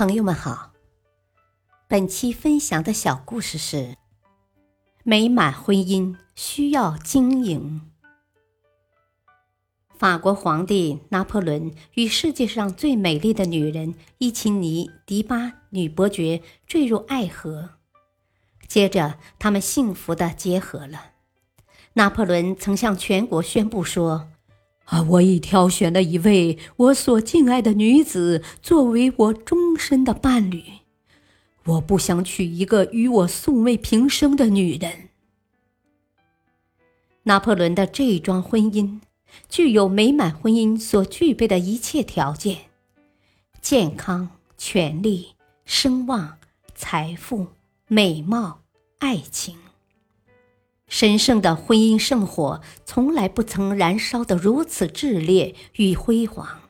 朋友们好，本期分享的小故事是：美满婚姻需要经营。法国皇帝拿破仑与世界上最美丽的女人伊琴尼·迪巴女伯爵坠入爱河，接着他们幸福的结合了。拿破仑曾向全国宣布说。啊！我已挑选了一位我所敬爱的女子作为我终身的伴侣。我不想娶一个与我素昧平生的女人。拿破仑的这桩婚姻具有美满婚姻所具备的一切条件：健康、权力、声望、财富、美貌、爱情。神圣的婚姻圣火从来不曾燃烧得如此炽烈与辉煌。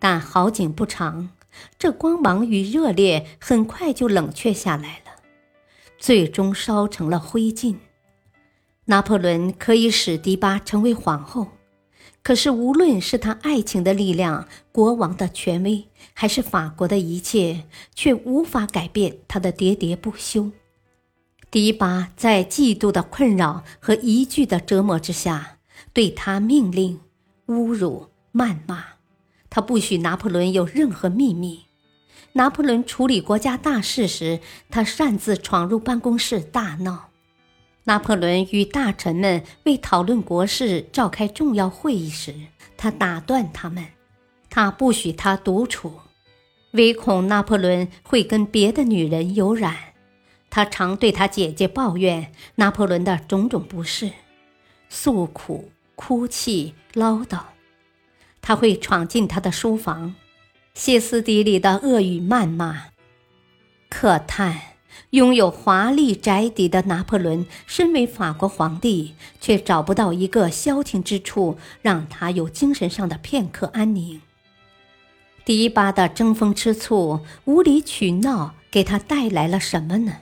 但好景不长，这光芒与热烈很快就冷却下来了，最终烧成了灰烬。拿破仑可以使迪巴成为皇后，可是无论是他爱情的力量、国王的权威，还是法国的一切，却无法改变他的喋喋不休。迪巴在嫉妒的困扰和疑惧的折磨之下，对他命令、侮辱、谩骂。他不许拿破仑有任何秘密。拿破仑处理国家大事时，他擅自闯入办公室大闹。拿破仑与大臣们为讨论国事召开重要会议时，他打断他们。他不许他独处，唯恐拿破仑会跟别的女人有染。他常对他姐姐抱怨拿破仑的种种不是，诉苦、哭泣、唠叨。他会闯进他的书房，歇斯底里的恶语谩骂，可叹拥有华丽宅邸的拿破仑，身为法国皇帝，却找不到一个消停之处，让他有精神上的片刻安宁。迪巴的争风吃醋、无理取闹，给他带来了什么呢？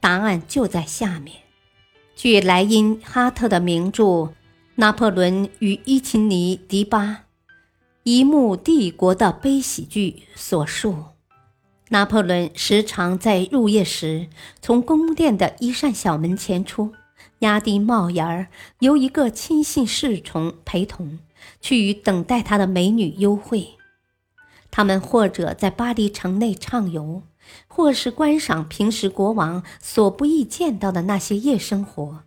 答案就在下面。据莱因哈特的名著《拿破仑与伊琴尼·迪巴：一幕帝国的悲喜剧》所述，拿破仑时常在入夜时从宫殿的一扇小门前出，压低帽檐儿，由一个亲信侍从陪同，去与等待他的美女幽会。他们或者在巴黎城内畅游。或是观赏平时国王所不易见到的那些夜生活，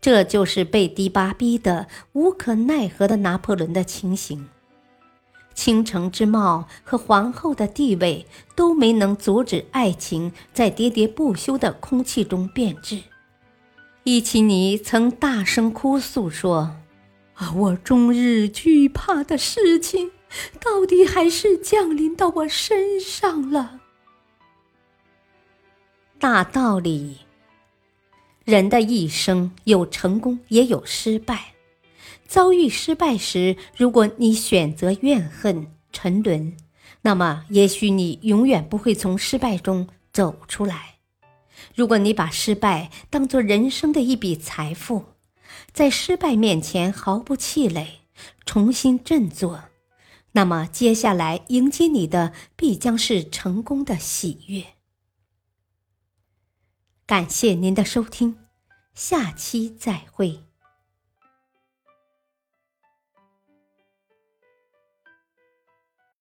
这就是被迪巴逼得无可奈何的拿破仑的情形。倾城之貌和皇后的地位都没能阻止爱情在喋喋不休的空气中变质。伊奇尼曾大声哭诉说：“啊，我终日惧怕的事情。”到底还是降临到我身上了。大道理，人的一生有成功也有失败。遭遇失败时，如果你选择怨恨、沉沦，那么也许你永远不会从失败中走出来。如果你把失败当作人生的一笔财富，在失败面前毫不气馁，重新振作。那么，接下来迎接你的必将是成功的喜悦。感谢您的收听，下期再会。